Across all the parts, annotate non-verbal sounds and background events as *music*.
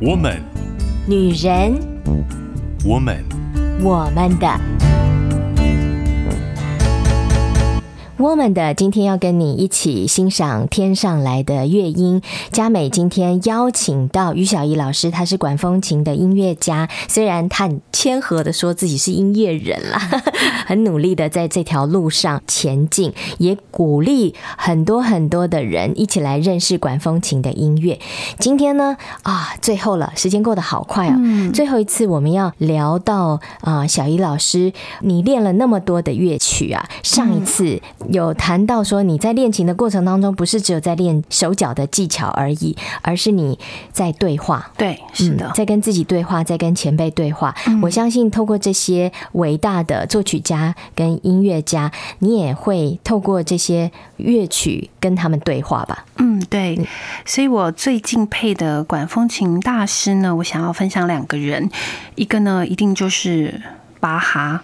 我们，女人，我们，我们的。我们的今天要跟你一起欣赏天上来的乐音。佳美今天邀请到于小怡老师，他是管风琴的音乐家。虽然他很谦和的说自己是音乐人啦，很努力的在这条路上前进，也鼓励很多很多的人一起来认识管风琴的音乐。今天呢，啊，最后了，时间过得好快啊！嗯、最后一次我们要聊到啊，小怡老师，你练了那么多的乐曲啊，上一次。有谈到说，你在练琴的过程当中，不是只有在练手脚的技巧而已，而是你在对话。对，是的，嗯、在跟自己对话，在跟前辈对话。嗯、我相信，透过这些伟大的作曲家跟音乐家，你也会透过这些乐曲跟他们对话吧？嗯，对。所以我最敬佩的管风琴大师呢，我想要分享两个人，一个呢，一定就是巴哈，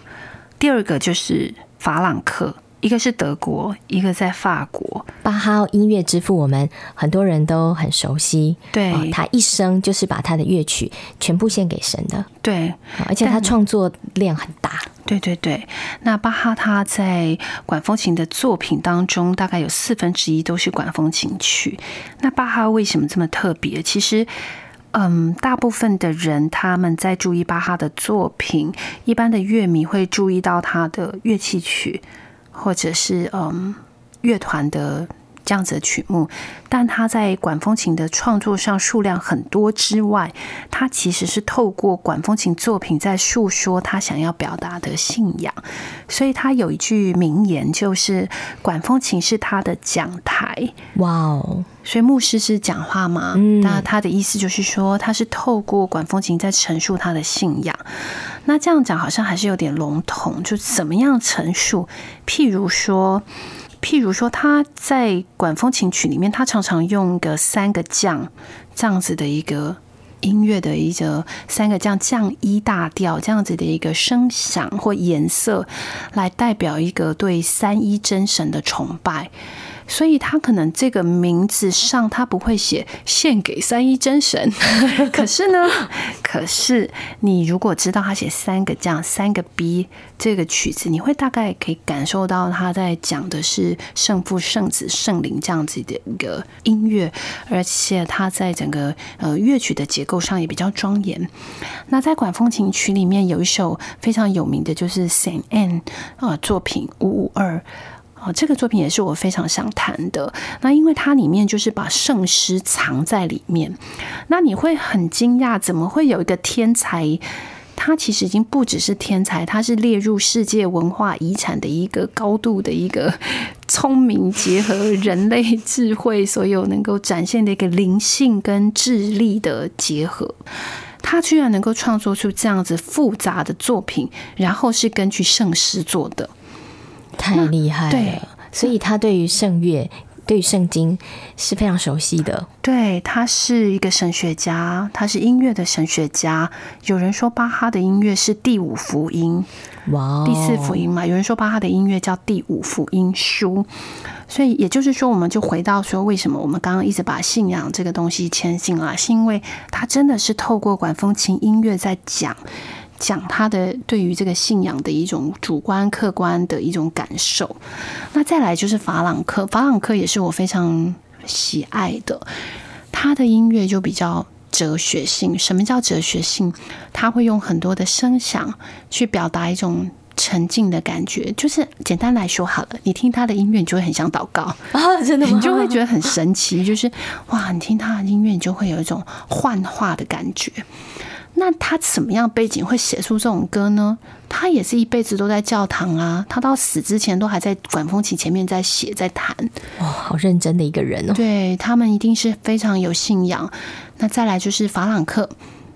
第二个就是法朗克。一个是德国，一个在法国。巴哈音乐之父，我们很多人都很熟悉。对，哦，他一生就是把他的乐曲全部献给神的。对，而且他创作量很大。对对对，那巴哈他在管风琴的作品当中，大概有四分之一都是管风琴曲。那巴哈为什么这么特别？其实，嗯，大部分的人他们在注意巴哈的作品，一般的乐迷会注意到他的乐器曲。或者是嗯，乐团的这样子的曲目，但他在管风琴的创作上数量很多之外，他其实是透过管风琴作品在诉说他想要表达的信仰。所以他有一句名言，就是“管风琴是他的讲台”。哇哦！所以牧师是讲话嘛？那他的意思就是说，他是透过管风琴在陈述他的信仰。那这样讲好像还是有点笼统，就怎么样陈述？譬如说，譬如说他在管风琴曲里面，他常常用个三个降这样子的一个音乐的一个三个降降一大调这样子的一个声响或颜色，来代表一个对三一真神的崇拜。所以他可能这个名字上他不会写献给三一真神，*laughs* 可是呢，可是你如果知道他写三个这样三个 B 这个曲子，你会大概可以感受到他在讲的是圣父、圣子、圣灵这样子的一个音乐，而且他在整个呃乐曲的结构上也比较庄严。那在管风琴曲里面有一首非常有名的，就是 Saint Anne 啊作品五五二。哦，这个作品也是我非常想谈的。那因为它里面就是把圣诗藏在里面，那你会很惊讶，怎么会有一个天才？他其实已经不只是天才，他是列入世界文化遗产的一个高度的一个聪明结合人类智慧，所有能够展现的一个灵性跟智力的结合。他居然能够创作出这样子复杂的作品，然后是根据圣诗做的。太厉害了，所以他对于圣乐、对于圣经是非常熟悉的。对，他是一个神学家，他是音乐的神学家。有人说巴哈的音乐是第五福音，哇，第四福音嘛。有人说巴哈的音乐叫第五福音书。所以也就是说，我们就回到说，为什么我们刚刚一直把信仰这个东西牵进来，是因为他真的是透过管风琴音乐在讲。讲他的对于这个信仰的一种主观、客观的一种感受。那再来就是法朗克，法朗克也是我非常喜爱的。他的音乐就比较哲学性。什么叫哲学性？他会用很多的声响去表达一种沉静的感觉。就是简单来说好了，你听他的音乐，你就会很想祷告 *laughs* 啊！真的吗？你就会觉得很神奇。就是哇，你听他的音乐，你就会有一种幻化的感觉。那他怎么样背景会写出这种歌呢？他也是一辈子都在教堂啊，他到死之前都还在管风琴前面在写在弹。哇，好认真的一个人哦。对，他们一定是非常有信仰。那再来就是法朗克，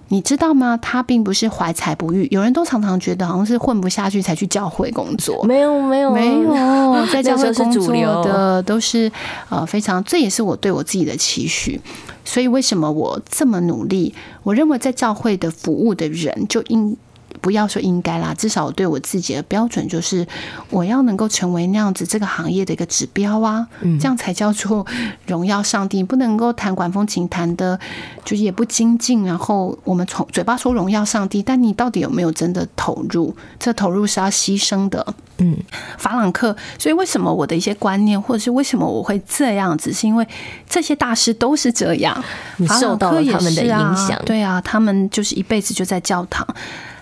你知道吗？他并不是怀才不遇，有人都常常觉得好像是混不下去才去教会工作。没有，没有，没有，*laughs* 在教会工作的都是呃非常，这也是我对我自己的期许。所以为什么我这么努力？我认为在教会的服务的人就应不不要说应该啦，至少我对我自己的标准就是，我要能够成为那样子这个行业的一个指标啊，嗯、这样才叫做荣耀上帝。不能够弹管风琴弹的，就是也不精进，然后我们从嘴巴说荣耀上帝，但你到底有没有真的投入？这投入是要牺牲的。嗯，法朗克，所以为什么我的一些观念，或者是为什么我会这样子，是因为这些大师都是这样，你受到了他们的影响。对啊，他们就是一辈子就在教堂。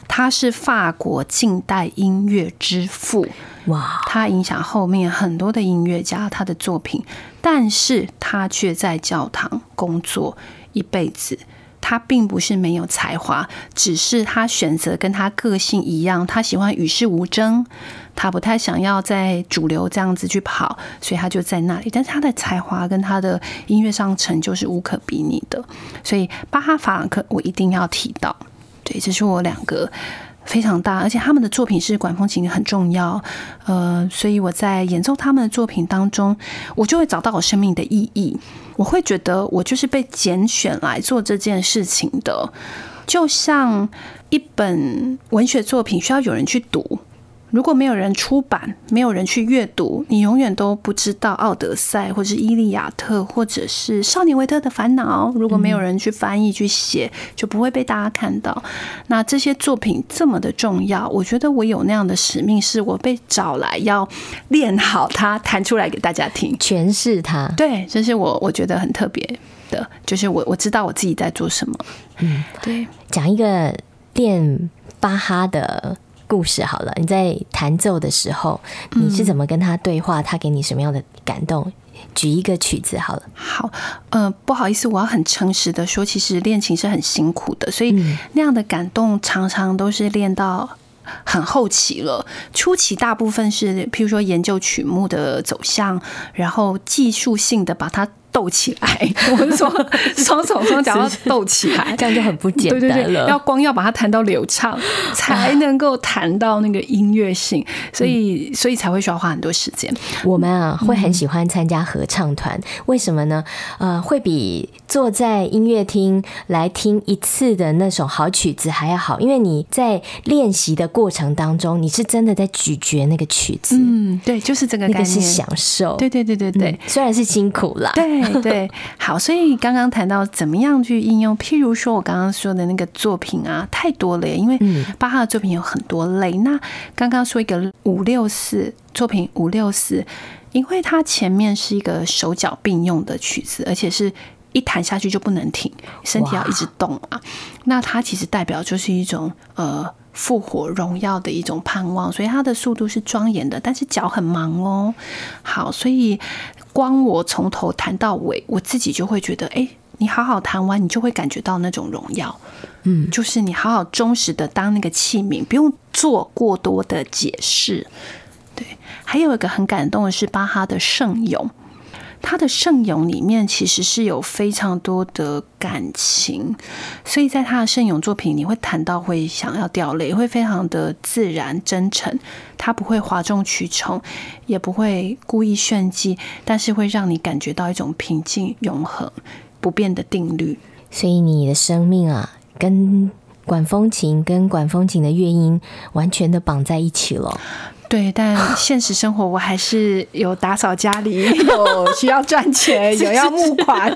他是法国近代音乐之父，哇！他影响后面很多的音乐家，他的作品，但是他却在教堂工作一辈子。他并不是没有才华，只是他选择跟他个性一样，他喜欢与世无争，他不太想要在主流这样子去跑，所以他就在那里。但是他的才华跟他的音乐上成就是无可比拟的，所以巴哈、法朗克我一定要提到。对，这是我两个非常大，而且他们的作品是管风琴很重要，呃，所以我在演奏他们的作品当中，我就会找到我生命的意义。我会觉得我就是被拣选来做这件事情的，就像一本文学作品需要有人去读。如果没有人出版，没有人去阅读，你永远都不知道《奥德赛》或者是《伊利亚特》或者是《少年维特的烦恼》。如果没有人去翻译、去写，就不会被大家看到。那这些作品这么的重要，我觉得我有那样的使命，是我被找来要练好它，弹出来给大家听，诠释它。对，这是我我觉得很特别的，就是我我知道我自己在做什么。嗯，对，讲一个练巴哈的。故事好了，你在弹奏的时候，你是怎么跟他对话？他给你什么样的感动？举一个曲子好了。好，呃，不好意思，我要很诚实的说，其实练琴是很辛苦的，所以那样的感动常常都是练到很后期了。初期大部分是，譬如说研究曲目的走向，然后技术性的把它。斗起来，*laughs* 我是说 *laughs* 双手双脚要斗起来，这样就很不简单了。对对对，要光要把它弹到流畅，才能够弹到那个音乐性，所以所以才会需要花很多时间。我们啊会很喜欢参加合唱团，为什么呢？呃，会比坐在音乐厅来听一次的那首好曲子还要好，因为你在练习的过程当中，你是真的在咀嚼那个曲子。嗯，对，就是这个概念，那个是享受。对对对对对，虽然是辛苦啦。对。对，好，所以刚刚谈到怎么样去应用，譬如说我刚刚说的那个作品啊，太多了，因为巴哈的作品有很多类。那刚刚说一个五六四作品五六四，因为它前面是一个手脚并用的曲子，而且是一弹下去就不能停，身体要一直动啊。那它其实代表就是一种呃。复活荣耀的一种盼望，所以它的速度是庄严的，但是脚很忙哦。好，所以光我从头谈到尾，我自己就会觉得，哎，你好好谈完，你就会感觉到那种荣耀。嗯，就是你好好忠实的当那个器皿，不用做过多的解释。对，还有一个很感动的是巴哈的圣咏。他的圣咏里面其实是有非常多的感情，所以在他的圣咏作品，你会谈到会想要掉泪，会非常的自然真诚。他不会哗众取宠，也不会故意炫技，但是会让你感觉到一种平静、永恒、不变的定律。所以你的生命啊，跟管风琴、跟管风琴的乐音完全的绑在一起了。对，但现实生活我还是有打扫家里，*laughs* 有需要赚钱，*laughs* 有要募款，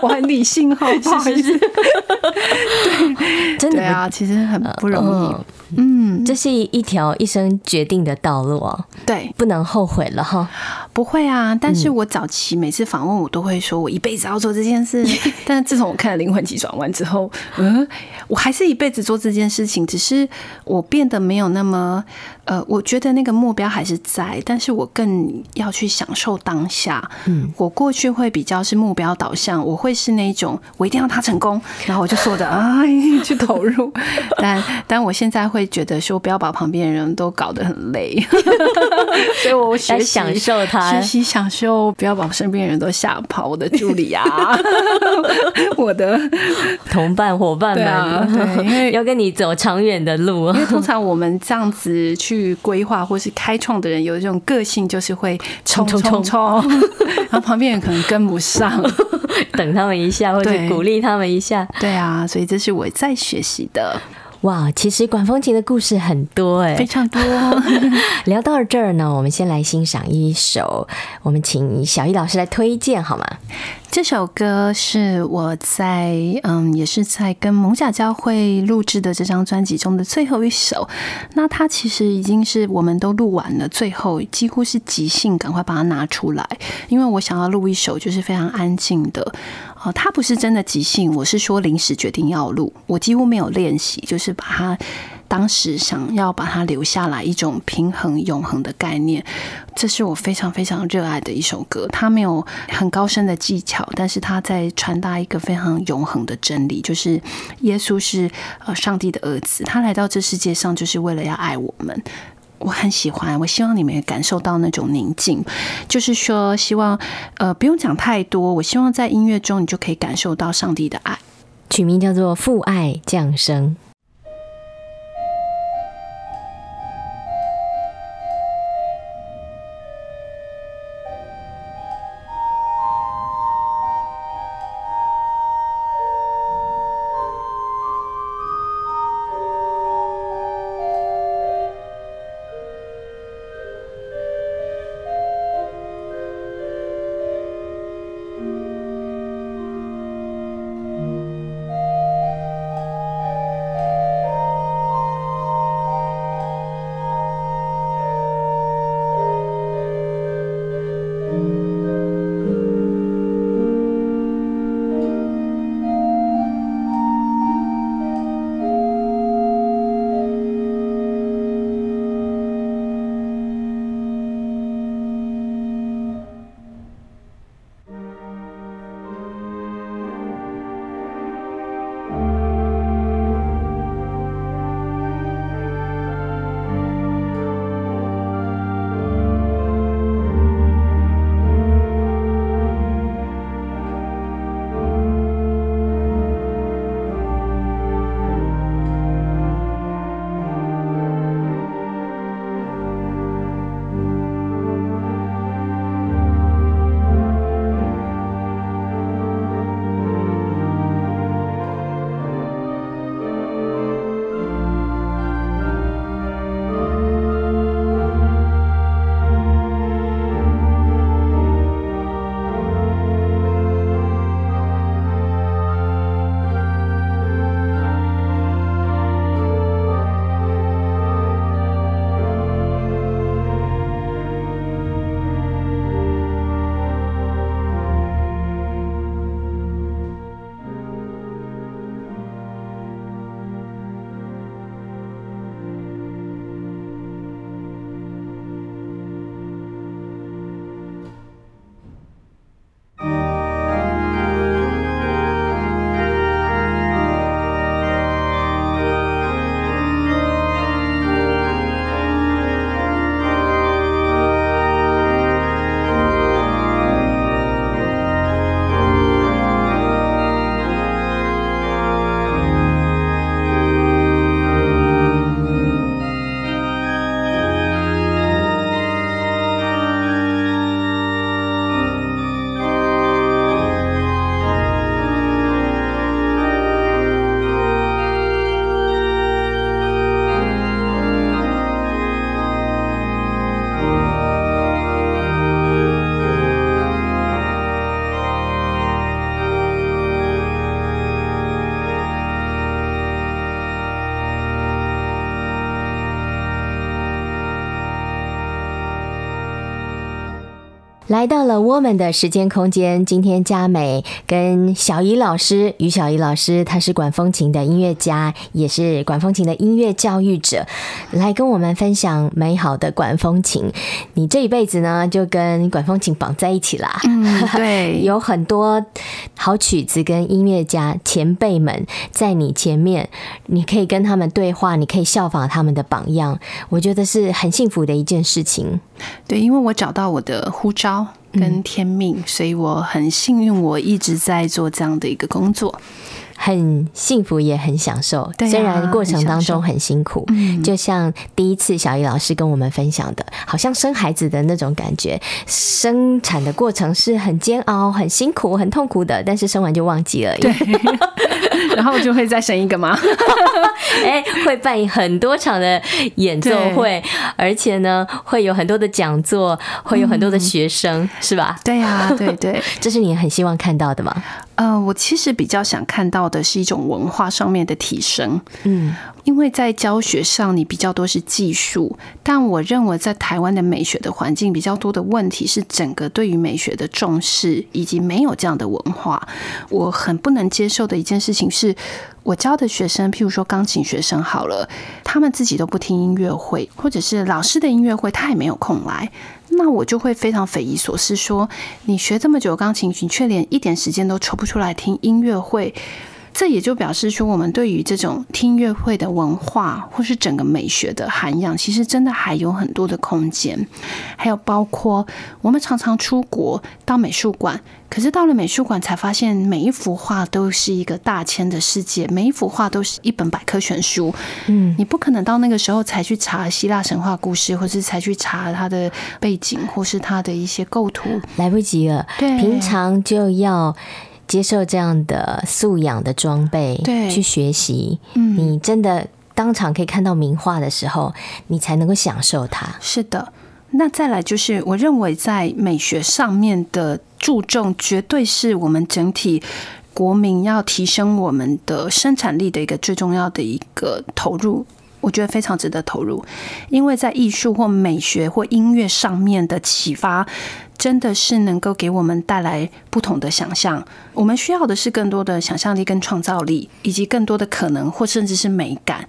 我很理性，*laughs* 好不好意思？对，真的啊，其实很不容易。嗯，这是一条一生决定的道路哦。对，不能后悔了哈。不会啊，但是我早期每次访问，我都会说我一辈子要做这件事。*laughs* 但是自从我看了《灵魂急转弯》之后，嗯，我还是一辈子做这件事情，只是我变得没有那么呃，我觉得那个目标还是在，但是我更要去享受当下。嗯，我过去会比较是目标导向，我会是那种我一定要他成功，然后我就说的啊 *laughs* 去投入。但但我现在会。觉得说不要把旁边的人都搞得很累，*laughs* 所以我学习享受他，学习享受，不要把身边的人都吓跑。我的助理啊，*laughs* 我的同伴伙伴们，对啊，对，因为 *laughs* 要跟你走长远的路。因为通常我们这样子去规划或是开创的人，有一种个性就是会冲冲冲冲，然后旁边人可能跟不上，等他们一下或者鼓励他们一下。对啊，所以这是我在学习的。哇，其实管风琴的故事很多哎，非常多。*laughs* 聊到这儿呢，我们先来欣赏一首，我们请小易老师来推荐好吗？这首歌是我在嗯，也是在跟蒙甲教会录制的这张专辑中的最后一首。那它其实已经是我们都录完了，最后几乎是即兴，赶快把它拿出来，因为我想要录一首就是非常安静的。哦，它不是真的即兴，我是说临时决定要录，我几乎没有练习，就是把它。当时想要把它留下来，一种平衡永恒的概念，这是我非常非常热爱的一首歌。它没有很高深的技巧，但是它在传达一个非常永恒的真理，就是耶稣是呃上帝的儿子，他来到这世界上就是为了要爱我们。我很喜欢，我希望你们也感受到那种宁静，就是说，希望呃不用讲太多，我希望在音乐中你就可以感受到上帝的爱。取名叫做《父爱降生》。来到了我们的时间空间，今天佳美跟小怡老师，于小怡老师，她是管风琴的音乐家，也是管风琴的音乐教育者，来跟我们分享美好的管风琴。你这一辈子呢，就跟管风琴绑在一起啦。嗯，对，*laughs* 有很多好曲子跟音乐家前辈们在你前面，你可以跟他们对话，你可以效仿他们的榜样，我觉得是很幸福的一件事情。对，因为我找到我的呼召跟天命，所以我很幸运，我一直在做这样的一个工作。很幸福，也很享受。对啊，虽然过程当中很辛苦，嗯，就像第一次小易老师跟我们分享的，好像生孩子的那种感觉，生产的过程是很煎熬、很辛苦、很痛苦的，但是生完就忘记了。对，*laughs* 然后就会再生一个吗？*laughs* 哎，会办很多场的演奏会，而且呢，会有很多的讲座，会有很多的学生，嗯、是吧？对呀、啊，对对，*laughs* 这是你很希望看到的吗？呃，我其实比较想看到的是一种文化上面的提升，嗯，因为在教学上你比较多是技术，但我认为在台湾的美学的环境比较多的问题是整个对于美学的重视以及没有这样的文化。我很不能接受的一件事情是，我教的学生，譬如说钢琴学生好了，他们自己都不听音乐会，或者是老师的音乐会，他也没有空来。那我就会非常匪夷所思，说你学这么久钢琴，你却连一点时间都抽不出来听音乐会。这也就表示说，我们对于这种听音乐会的文化，或是整个美学的涵养，其实真的还有很多的空间。还有包括我们常常出国到美术馆，可是到了美术馆才发现，每一幅画都是一个大千的世界，每一幅画都是一本百科全书。嗯，你不可能到那个时候才去查希腊神话故事，或是才去查它的背景，或是它的一些构图，来不及了。对，平常就要。接受这样的素养的装备，对，去学习。嗯，你真的当场可以看到名画的时候，你才能够享受它。是的，那再来就是，我认为在美学上面的注重，绝对是我们整体国民要提升我们的生产力的一个最重要的一个投入。我觉得非常值得投入，因为在艺术或美学或音乐上面的启发，真的是能够给我们带来不同的想象。我们需要的是更多的想象力跟创造力，以及更多的可能，或甚至是美感。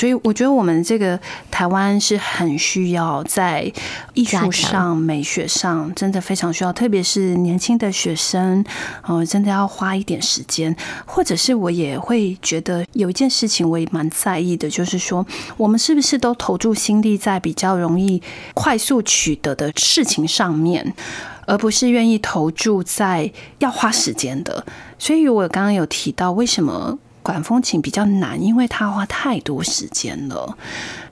所以我觉得我们这个台湾是很需要在艺术上、美学上，真的非常需要，特别是年轻的学生，哦，真的要花一点时间。或者是我也会觉得有一件事情我也蛮在意的，就是说我们是不是都投注心力在比较容易快速取得的事情上面，而不是愿意投注在要花时间的。所以我刚刚有提到为什么。管风琴比较难，因为它花太多时间了。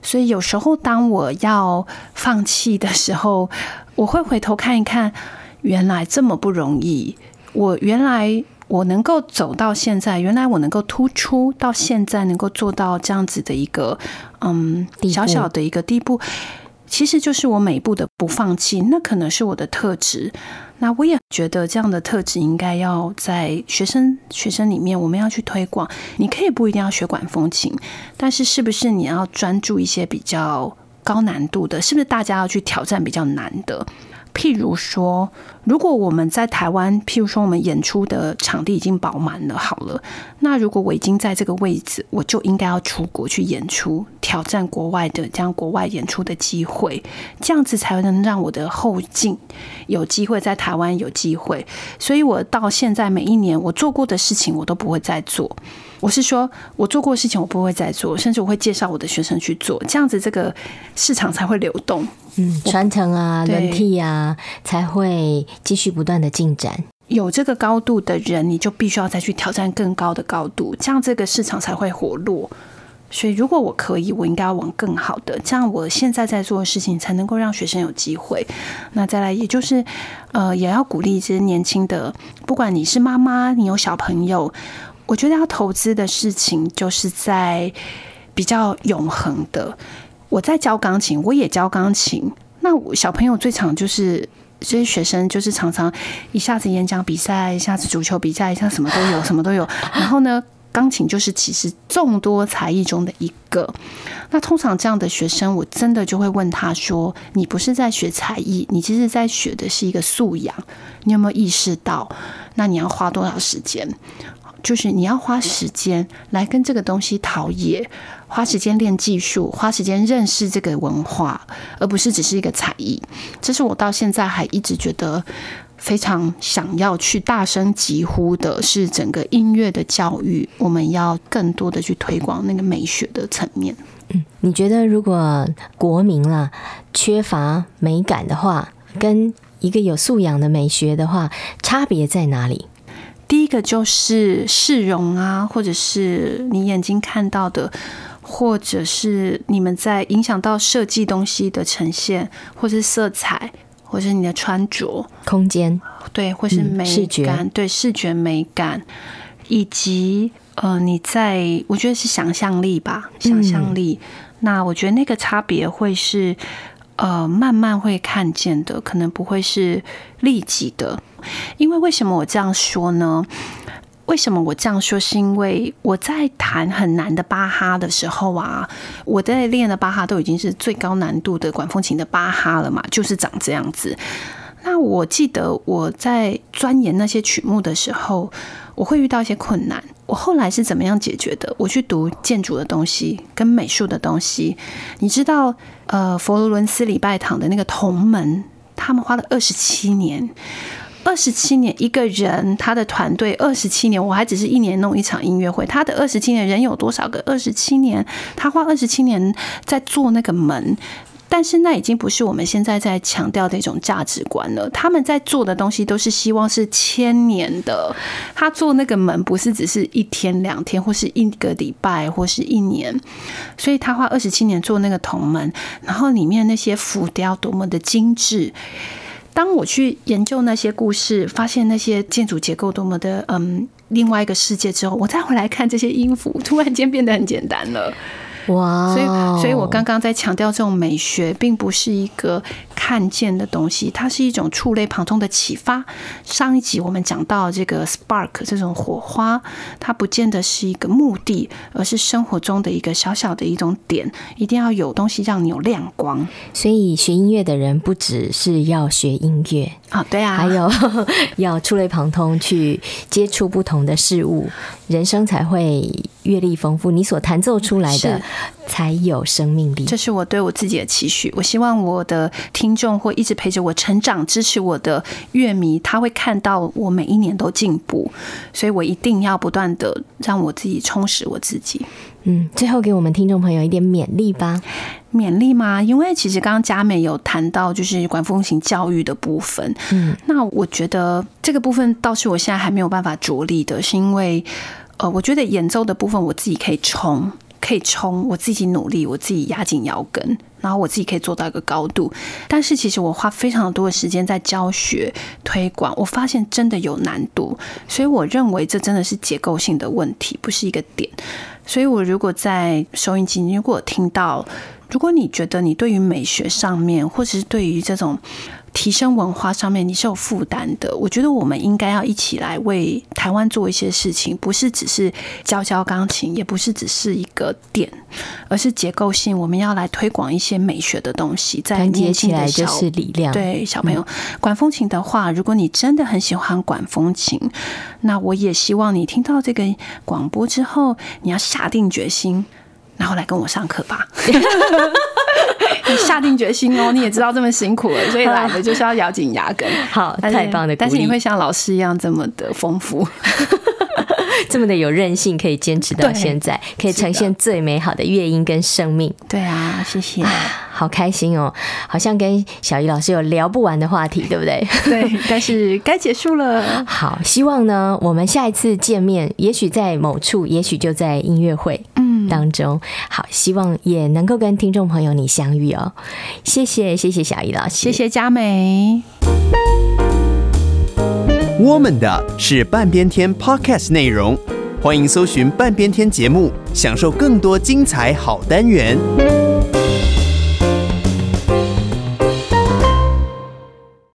所以有时候当我要放弃的时候，我会回头看一看，原来这么不容易。我原来我能够走到现在，原来我能够突出到现在，能够做到这样子的一个嗯小小的一个地步，其实就是我每一步的不放弃。那可能是我的特质。那我也觉得这样的特质应该要在学生学生里面，我们要去推广。你可以不一定要学管风琴，但是是不是你要专注一些比较高难度的？是不是大家要去挑战比较难的？譬如说，如果我们在台湾，譬如说我们演出的场地已经饱满了，好了，那如果我已经在这个位置，我就应该要出国去演出，挑战国外的这样国外演出的机会，这样子才能让我的后进有机会在台湾有机会。所以我到现在每一年我做过的事情，我都不会再做。我是说，我做过的事情，我不会再做，甚至我会介绍我的学生去做，这样子这个市场才会流动，嗯，传承啊，轮替啊，才会继续不断的进展。有这个高度的人，你就必须要再去挑战更高的高度，这样这个市场才会活络。所以，如果我可以，我应该要往更好的，这样我现在在做的事情才能够让学生有机会。那再来，也就是呃，也要鼓励这些年轻的，不管你是妈妈，你有小朋友。我觉得要投资的事情，就是在比较永恒的。我在教钢琴，我也教钢琴。那我小朋友最常就是所以学生，就是常常一下子演讲比赛，一下子足球比赛，一下什么都有，什么都有。然后呢，钢琴就是其实众多才艺中的一个。那通常这样的学生，我真的就会问他说：“你不是在学才艺，你其实在学的是一个素养。你有没有意识到？那你要花多少时间？”就是你要花时间来跟这个东西陶冶，花时间练技术，花时间认识这个文化，而不是只是一个才艺。这是我到现在还一直觉得非常想要去大声疾呼的，是整个音乐的教育，我们要更多的去推广那个美学的层面。嗯，你觉得如果国民啦缺乏美感的话，跟一个有素养的美学的话，差别在哪里？第一个就是市容啊，或者是你眼睛看到的，或者是你们在影响到设计东西的呈现，或是色彩，或是你的穿着空间，对，或是美感，对视觉美感，以及呃，你在我觉得是想象力吧，想象力。嗯、那我觉得那个差别会是。呃，慢慢会看见的，可能不会是立即的。因为为什么我这样说呢？为什么我这样说？是因为我在弹很难的巴哈的时候啊，我在练的巴哈都已经是最高难度的管风琴的巴哈了嘛，就是长这样子。那我记得我在钻研那些曲目的时候，我会遇到一些困难。我后来是怎么样解决的？我去读建筑的东西跟美术的东西，你知道。呃，佛罗伦斯礼拜堂的那个铜门，他们花了二十七年，二十七年一个人，他的团队二十七年，我还只是一年弄一场音乐会，他的二十七年人有多少个？二十七年，他花二十七年在做那个门。但是那已经不是我们现在在强调的一种价值观了。他们在做的东西都是希望是千年的。他做那个门不是只是一天两天，或是一个礼拜，或是一年。所以他花二十七年做那个铜门，然后里面那些浮雕多么的精致。当我去研究那些故事，发现那些建筑结构多么的嗯，另外一个世界之后，我再回来看这些音符，突然间变得很简单了。哇！所以，所以我刚刚在强调，这种美学并不是一个看见的东西，它是一种触类旁通的启发。上一集我们讲到这个 spark 这种火花，它不见得是一个目的，而是生活中的一个小小的一种点，一定要有东西让你有亮光。所以学音乐的人不只是要学音乐啊，对啊，还有要触类旁通，去接触不同的事物，人生才会阅历丰富。你所弹奏出来的。才有生命力，这是我对我自己的期许。我希望我的听众会一直陪着我成长，支持我的乐迷，他会看到我每一年都进步，所以我一定要不断的让我自己充实我自己。嗯，最后给我们听众朋友一点勉励吧。勉励吗？因为其实刚刚佳美有谈到就是管风琴教育的部分，嗯，那我觉得这个部分倒是我现在还没有办法着力的，是因为呃，我觉得演奏的部分我自己可以冲。可以冲，我自己努力，我自己压紧腰跟，然后我自己可以做到一个高度。但是其实我花非常多的时间在教学推广，我发现真的有难度，所以我认为这真的是结构性的问题，不是一个点。所以我如果在收音机，如果听到，如果你觉得你对于美学上面，或者是对于这种。提升文化上面你是有负担的，我觉得我们应该要一起来为台湾做一些事情，不是只是教教钢琴，也不是只是一个点，而是结构性，我们要来推广一些美学的东西，在年轻的小就是力量。对小朋友，管风琴的话，如果你真的很喜欢管风琴，那我也希望你听到这个广播之后，你要下定决心，然后来跟我上课吧。你 *laughs* 下定决心哦，你也知道这么辛苦了，所以来了就是要咬紧牙根。*laughs* 好，太棒的，但是你会像老师一样这么的丰富，*laughs* 这么的有韧性，可以坚持到现在，可以呈现最美好的乐音跟生命。对啊，谢谢，好开心哦，好像跟小怡老师有聊不完的话题，对不对？对，但是该结束了。好，希望呢，我们下一次见面，也许在某处，也许就在音乐会。当中，好，希望也能够跟听众朋友你相遇哦。谢谢，谢谢小怡老师，谢谢佳美。我们的是半边天 Podcast 内容，欢迎搜寻半边天节目，享受更多精彩好单元。